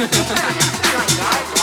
やったー!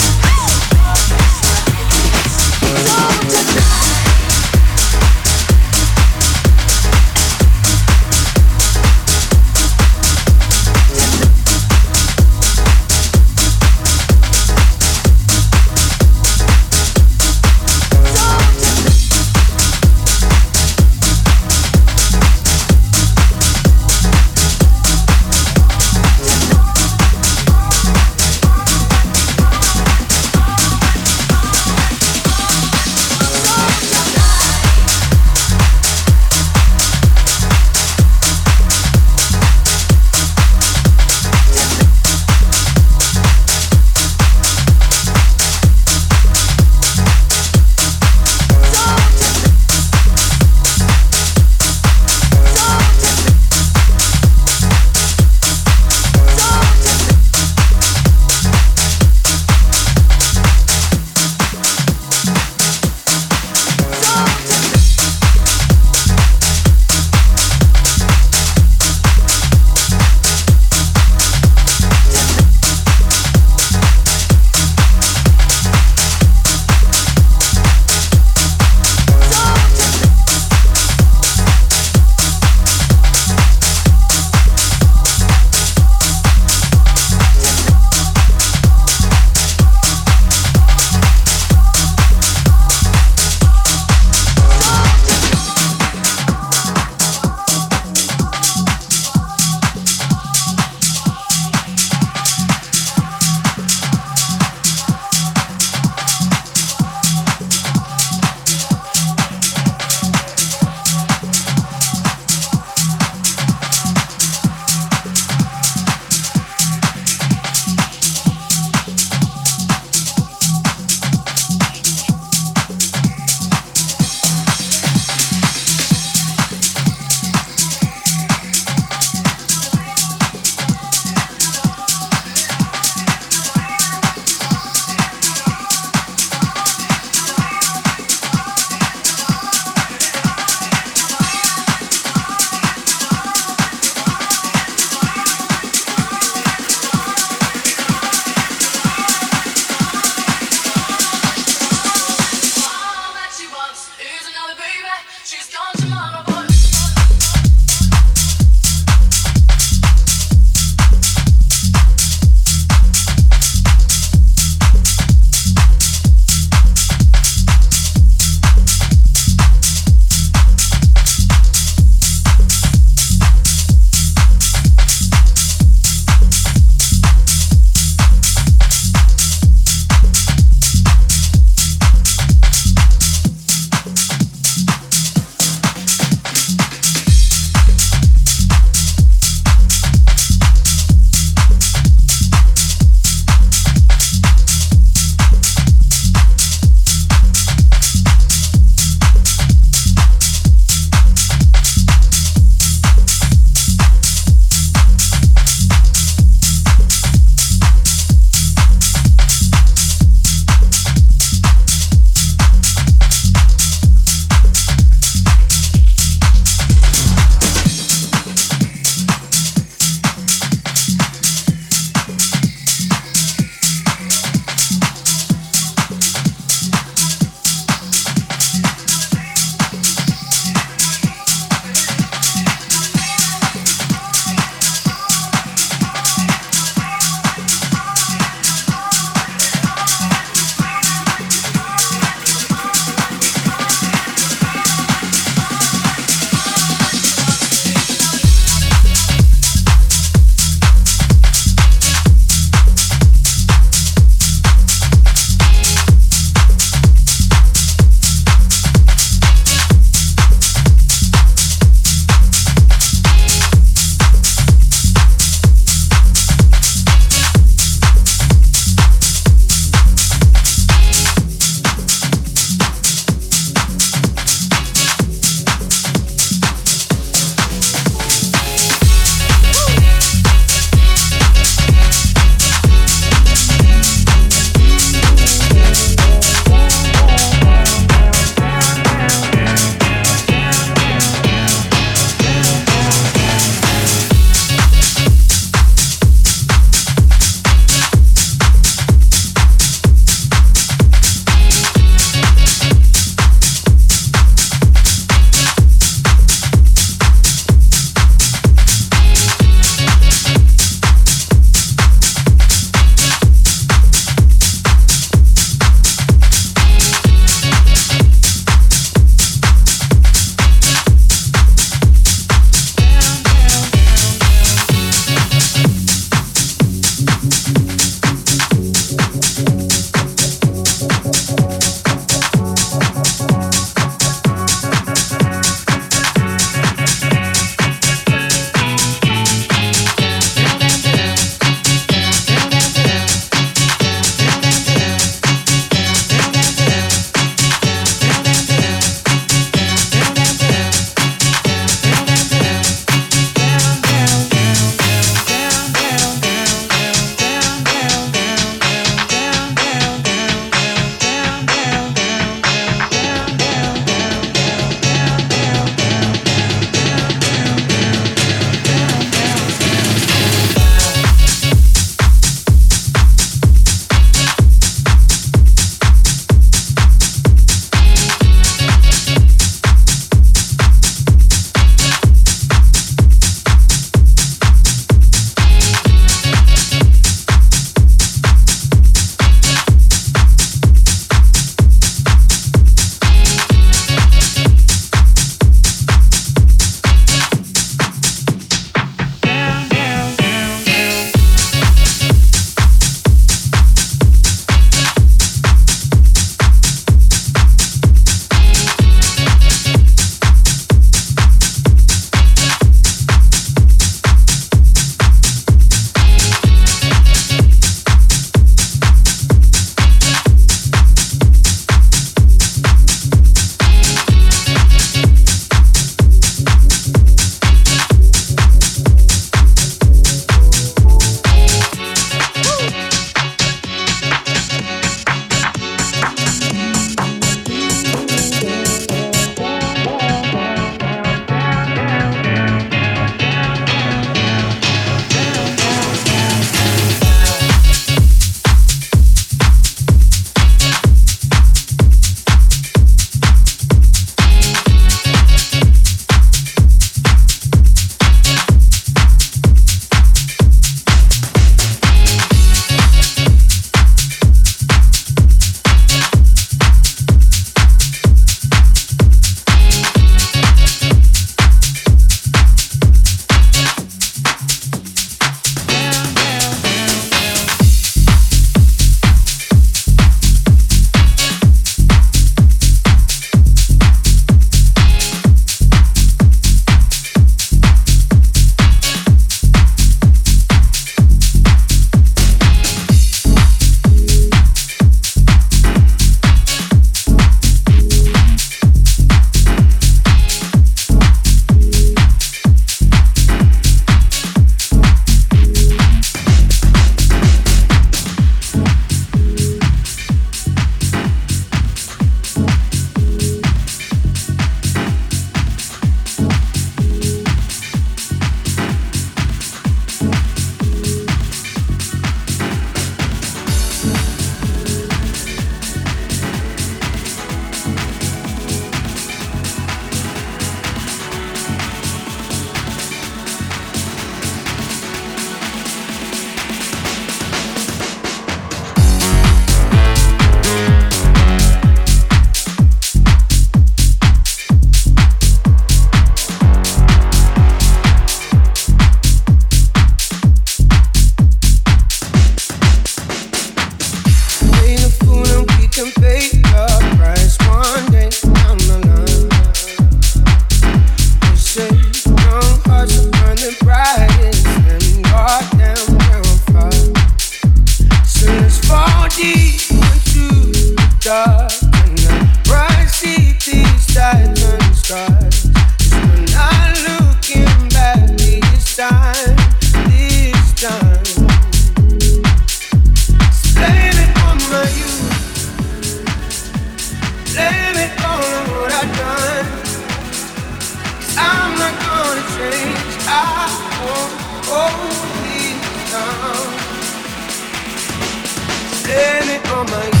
Turn on my